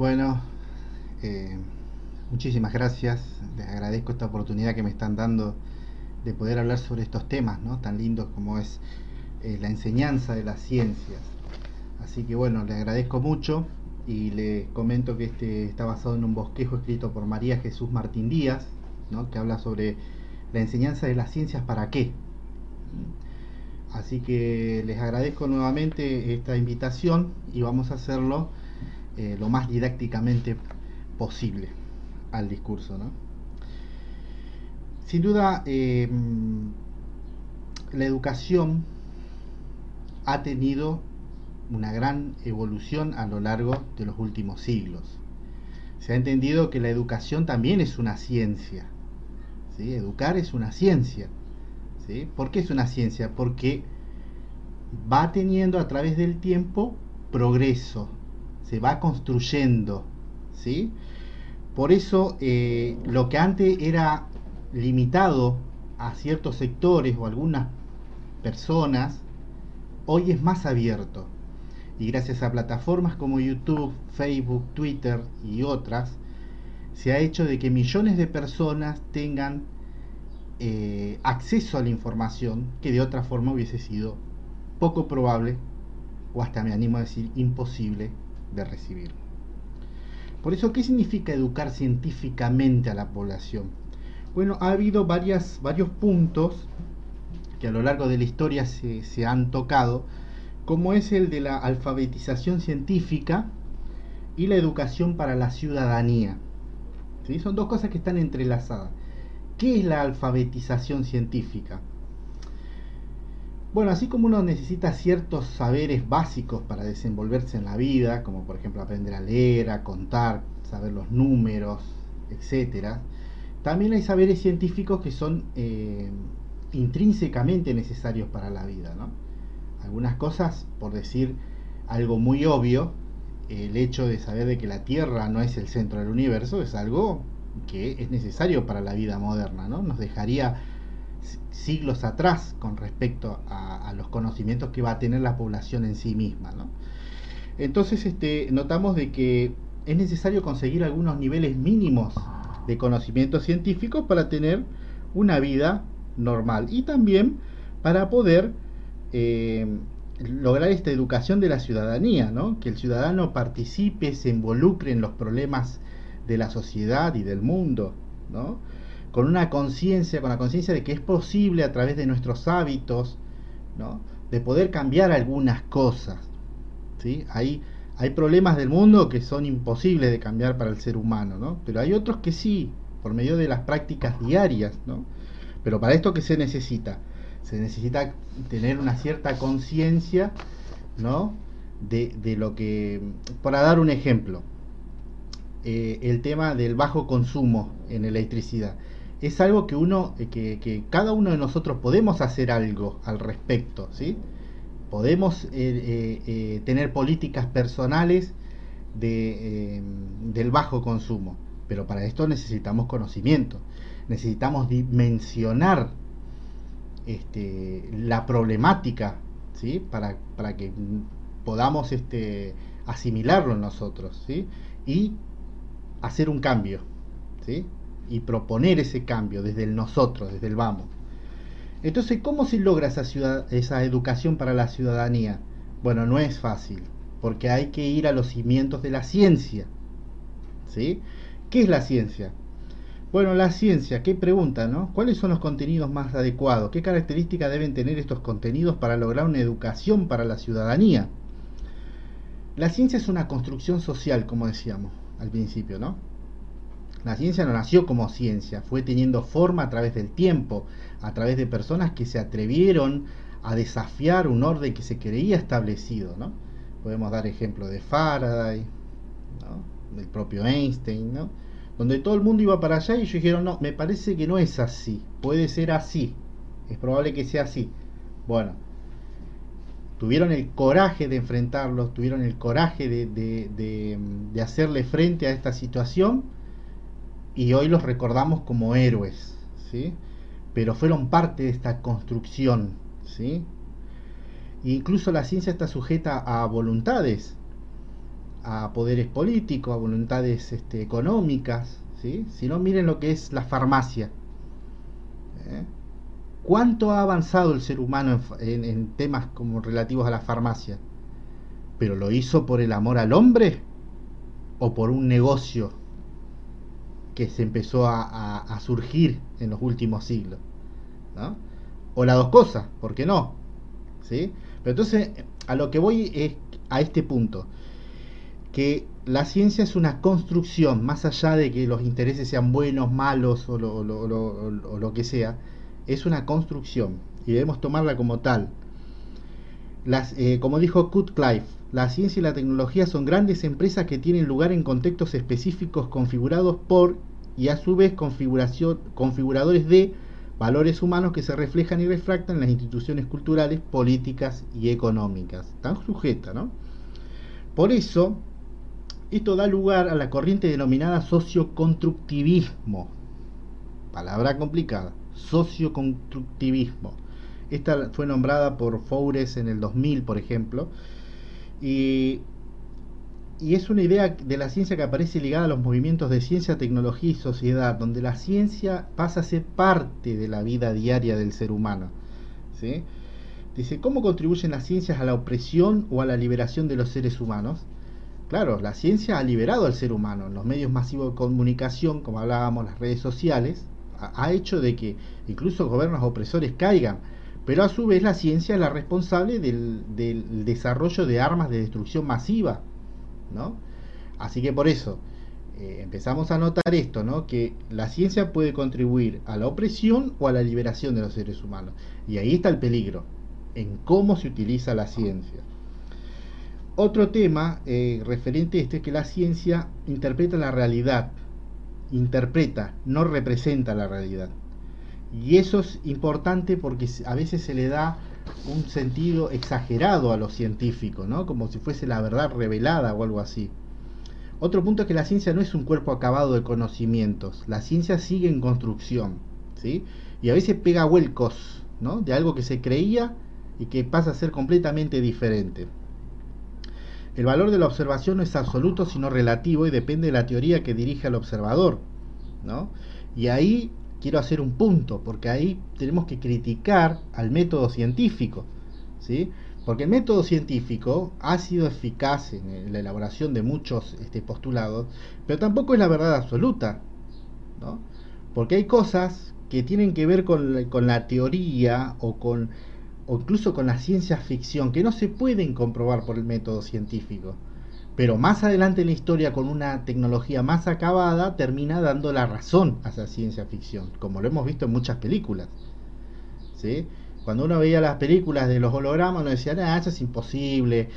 Bueno, eh, muchísimas gracias. Les agradezco esta oportunidad que me están dando de poder hablar sobre estos temas, ¿no? Tan lindos como es eh, la enseñanza de las ciencias. Así que bueno, le agradezco mucho y le comento que este está basado en un bosquejo escrito por María Jesús Martín Díaz, ¿no? que habla sobre la enseñanza de las ciencias para qué. Así que les agradezco nuevamente esta invitación y vamos a hacerlo eh, lo más didácticamente posible al discurso. ¿no? Sin duda, eh, la educación ha tenido una gran evolución a lo largo de los últimos siglos. Se ha entendido que la educación también es una ciencia. Educar es una ciencia. ¿sí? ¿Por qué es una ciencia? Porque va teniendo a través del tiempo progreso, se va construyendo, ¿sí? Por eso eh, lo que antes era limitado a ciertos sectores o algunas personas, hoy es más abierto. Y gracias a plataformas como YouTube, Facebook, Twitter y otras, se ha hecho de que millones de personas tengan eh, acceso a la información que de otra forma hubiese sido poco probable, o hasta me animo a decir imposible, de recibir. Por eso, ¿qué significa educar científicamente a la población? Bueno, ha habido varios puntos que a lo largo de la historia se, se han tocado, como es el de la alfabetización científica y la educación para la ciudadanía. ¿Sí? Son dos cosas que están entrelazadas. ¿Qué es la alfabetización científica? Bueno, así como uno necesita ciertos saberes básicos para desenvolverse en la vida, como por ejemplo aprender a leer, a contar, saber los números, etc., también hay saberes científicos que son eh, intrínsecamente necesarios para la vida. ¿no? Algunas cosas, por decir algo muy obvio, el hecho de saber de que la Tierra no es el centro del universo es algo que es necesario para la vida moderna, ¿no? Nos dejaría siglos atrás con respecto a, los conocimientos que va a tener la población en sí misma. Entonces este, notamos de que es necesario conseguir algunos niveles mínimos de conocimientos científicos para tener una vida normal y también para poder eh, lograr esta educación de la ciudadanía, que el ciudadano participe, se involucre en los problemas de la sociedad y del mundo. ¿no? Con una conciencia, con la conciencia de que es posible a través de nuestros hábitos, ¿no? de poder cambiar algunas cosas. ¿sí? Hay, hay problemas del mundo que son imposibles de cambiar para el ser humano, ¿no? pero hay otros que sí, por medio de las prácticas diarias. ¿no? Pero para esto, ¿qué se necesita? Se necesita tener una cierta conciencia ¿no? de, de, lo que, para dar un ejemplo, eh, el tema del bajo consumo en electricidad es algo que uno, eh, que, cada uno de nosotros podemos hacer algo al respecto, ¿sí? Podemos eh, eh, tener políticas personales de, del bajo consumo, pero para esto necesitamos conocimiento, necesitamos dimensionar este, la problemática, ¿sí? Para, para que podamos este, asimilarlo en nosotros, ¿sí? Y hacer un cambio, ¿sí? Y proponer ese cambio desde el nosotros, desde el vamos. Entonces, ¿cómo se logra esa, esa educación para la ciudadanía? Bueno, no es fácil, porque hay que ir a los cimientos de la ciencia. ¿Sí? ¿Qué es la ciencia? Bueno, la ciencia, ¿qué pregunta, no? ¿Cuáles son los contenidos más adecuados? ¿Qué características deben tener estos contenidos para lograr una educación para la ciudadanía? La ciencia es una construcción social, como decíamos al principio, ¿no? La ciencia no nació como ciencia, fue teniendo forma a través del tiempo, a través de personas que se atrevieron a desafiar un orden que se creía establecido. ¿no? Podemos dar ejemplo de Faraday, del propio Einstein, ¿no? donde todo el mundo iba para allá y ellos dijeron, no, me parece que no es así, puede ser así, es probable que sea así. Bueno, tuvieron el coraje de enfrentarlos, tuvieron el coraje de, de, de hacerle frente a esta situación y hoy los recordamos como héroes, ¿sí? Pero fueron parte de esta construcción, ¿sí? incluso la ciencia está sujeta a voluntades. a poderes políticos, a voluntades este, económicas, ¿sí? sino miren lo que es la farmacia. ¿eh? ¿Cuánto ha avanzado el ser humano en, en, temas como relativos a la farmacia? ¿Pero lo hizo por el amor al hombre o por un negocio que se empezó a, surgir en los últimos siglos? ¿no? O las dos cosas, ¿por qué no? ¿Sí? Pero entonces, a lo que voy es a este punto, que la ciencia es una construcción, más allá de que los intereses sean buenos, malos o lo, que sea, es una construcción y debemos tomarla como tal. Eh, como dijo Clive, la ciencia y la tecnología son grandes empresas que tienen lugar en contextos específicos configurados por y a su vez configuradores de valores humanos que se reflejan y refractan en las instituciones culturales, políticas y económicas. Están sujetas, ¿no? Por eso, esto da lugar a la corriente denominada socioconstructivismo. Palabra complicada. Socioconstructivismo. Esta fue nombrada por Foures en el 2000, por ejemplo. Y es una idea de la ciencia que aparece ligada a los movimientos de ciencia, tecnología y sociedad, donde la ciencia pasa a ser parte de la vida diaria del ser humano. ¿sí? Dice, ¿cómo contribuyen las ciencias a la opresión o a la liberación de los seres humanos? Claro, la ciencia ha liberado al ser humano. Los medios masivos de comunicación, como hablábamos, las redes sociales, ha hecho de que incluso gobiernos opresores caigan. Pero a su vez la ciencia es la responsable del, desarrollo de armas de destrucción masiva ¿no? Así que por eso eh, empezamos a notar esto, ¿no? Que la ciencia puede contribuir a la opresión o a la liberación de los seres humanos. Y ahí está el peligro, en cómo se utiliza la ciencia. Otro tema eh, referente a esto es que la ciencia interpreta la realidad, interpreta, no representa la realidad. Y eso es importante porque a veces se le da un sentido exagerado a lo científico, ¿no? Como si fuese la verdad revelada o algo así. Otro punto es que la ciencia no es un cuerpo acabado de conocimientos, la ciencia sigue en construcción, ¿sí? Y a veces pega vuelcos, ¿no? De algo que se creía y que pasa a ser completamente diferente. El valor de la observación no es absoluto sino relativo y depende de la teoría que dirige al observador, ¿no? Y ahí quiero hacer un punto, porque ahí tenemos que criticar al método científico, ¿sí? Porque el método científico ha sido eficaz en la elaboración de muchos este, postulados, pero tampoco es la verdad absoluta, ¿no? Porque hay cosas que tienen que ver con con la teoría o con o incluso con la ciencia ficción que no se pueden comprobar por el método científico pero más adelante en la historia con una tecnología más acabada termina dando la razón a esa ciencia ficción, como lo hemos visto en muchas películas. ¿sí? Cuando uno veía las películas de los hologramas, uno decía, ah, eso es imposible,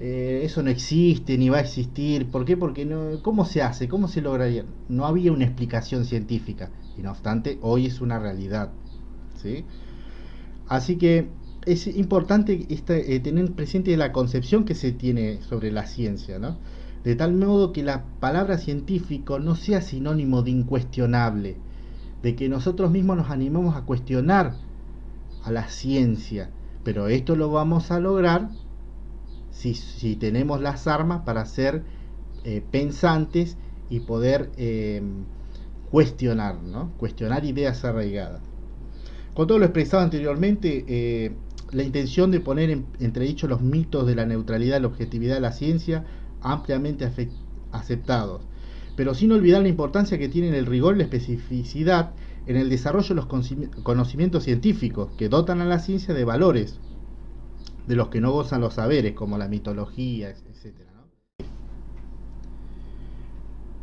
eh, eso no existe ni va a existir. ¿Por qué? Porque no, ¿cómo se hace? ¿Cómo se lograría? No había una explicación científica, y no obstante, hoy es una realidad. ¿sí? Así que es importante eh, tener presente la concepción que se tiene sobre la ciencia, ¿no? De tal modo que la palabra científico no sea sinónimo de incuestionable, de que nosotros mismos nos animemos a cuestionar a la ciencia, pero esto lo vamos a lograr si, tenemos las armas para ser eh, pensantes y poder eh, cuestionar, ¿no? Cuestionar ideas arraigadas. Con todo lo expresado anteriormente, eh, la intención de poner en entredicho los mitos de la neutralidad la objetividad de la ciencia ampliamente aceptados, pero sin olvidar la importancia que tienen el rigor y la especificidad en el desarrollo de los conocimientos científicos que dotan a la ciencia de valores de los que no gozan los saberes, como la mitología, etc.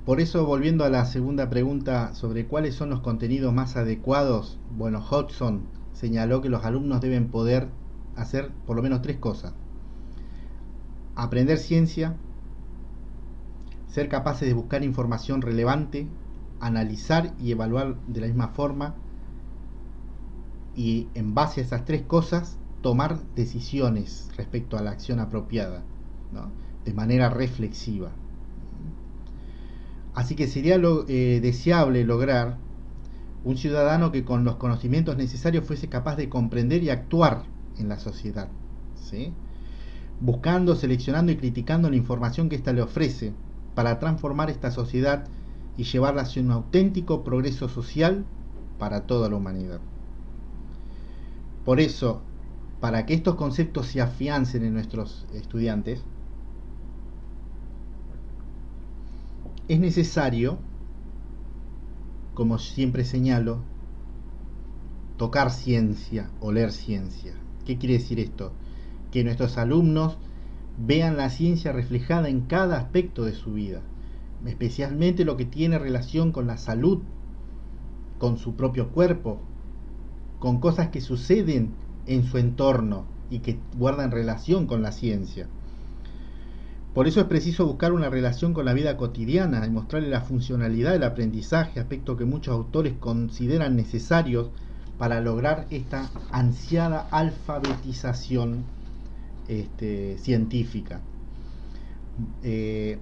Por eso, volviendo a la segunda pregunta sobre cuáles son los contenidos más adecuados, bueno, Hodgson señaló que los alumnos deben poder hacer por lo menos tres cosas. Aprender ciencia, ser capaces de buscar información relevante, analizar y evaluar de la misma forma y en base a esas tres cosas tomar decisiones respecto a la acción apropiada, de manera reflexiva. Así que sería eh, deseable lograr un ciudadano que con los conocimientos necesarios fuese capaz de comprender y actuar en la sociedad. ¿sí? buscando, seleccionando y criticando la información que ésta le ofrece para transformar esta sociedad y llevarla hacia un auténtico progreso social para toda la humanidad. Por eso, para que estos conceptos se afiancen en nuestros estudiantes, es necesario, como siempre señalo, tocar ciencia o leer ciencia. ¿Qué quiere decir esto? Que nuestros alumnos vean la ciencia reflejada en cada aspecto de su vida, especialmente lo que tiene relación con la salud, con su propio cuerpo, con cosas que suceden en su entorno y que guardan relación con la ciencia. Por eso es preciso buscar una relación con la vida cotidiana y mostrarle la funcionalidad del aprendizaje, aspecto que muchos autores consideran necesarios para lograr esta ansiada alfabetización este, científica. Eh,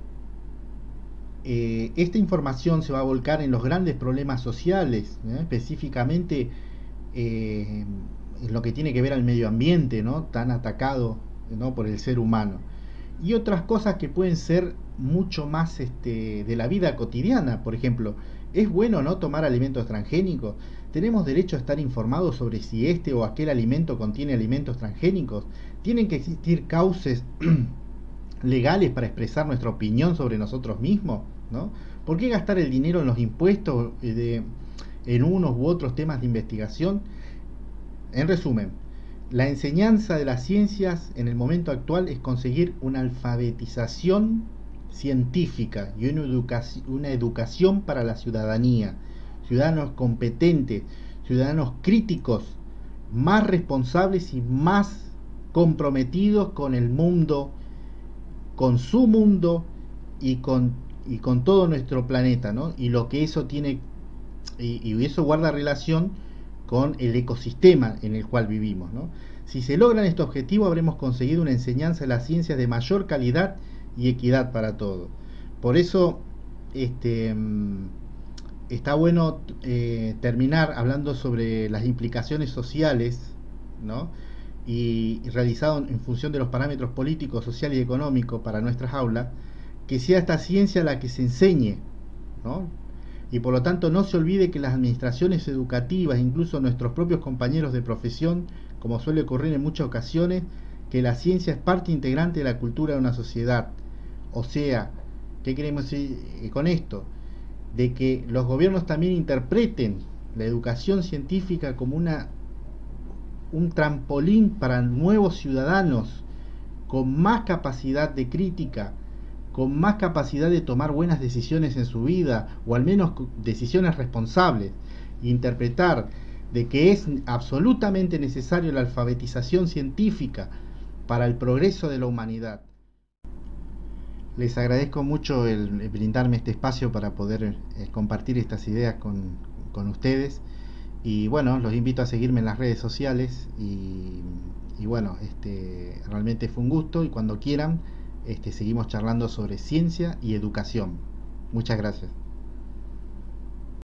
eh, esta información se va a volcar en los grandes problemas sociales, ¿eh? específicamente en lo que tiene que ver al medio ambiente, ¿no? tan atacado ¿no? por el ser humano. Y otras cosas que pueden ser mucho más este, de la vida cotidiana, por ejemplo, ¿es bueno no tomar alimentos transgénicos? ¿Tenemos derecho a estar informados sobre si este o aquel alimento contiene alimentos transgénicos? ¿Tienen que existir cauces legales para expresar nuestra opinión sobre nosotros mismos? ¿no? ¿Por qué gastar el dinero en los impuestos eh, de, en unos u otros temas de investigación? En resumen, la enseñanza de las ciencias en el momento actual es conseguir una alfabetización científica y una educación, una educación para la ciudadanía ciudadanos competentes, ciudadanos críticos, más responsables y más comprometidos con el mundo, con su mundo y con, y con todo nuestro planeta, ¿no? Y lo que eso tiene, y, y eso guarda relación con el ecosistema en el cual vivimos, ¿no? Si se logran estos objetivos, habremos conseguido una enseñanza de las ciencias de mayor calidad y equidad para todos. Por eso, este mm, está bueno eh, terminar hablando sobre las implicaciones sociales, ¿no? Y, realizado en función de los parámetros políticos, sociales y económicos para nuestras aulas, que sea esta ciencia la que se enseñe, ¿no? Y por lo tanto no se olvide que las administraciones educativas, incluso nuestros propios compañeros de profesión, como suele ocurrir en muchas ocasiones, que la ciencia es parte integrante de la cultura de una sociedad. O sea, ¿qué queremos decir eh, con esto? de que los gobiernos también interpreten la educación científica como una un trampolín para nuevos ciudadanos con más capacidad de crítica, con más capacidad de tomar buenas decisiones en su vida, o al menos decisiones responsables, interpretar de que es absolutamente necesario la alfabetización científica para el progreso de la humanidad. Les agradezco mucho el, brindarme este espacio para poder eh, compartir estas ideas con, con, ustedes. Y bueno, los invito a seguirme en las redes sociales. Y, y, bueno, este, realmente fue un gusto. Y cuando quieran, este, seguimos charlando sobre ciencia y educación. Muchas gracias.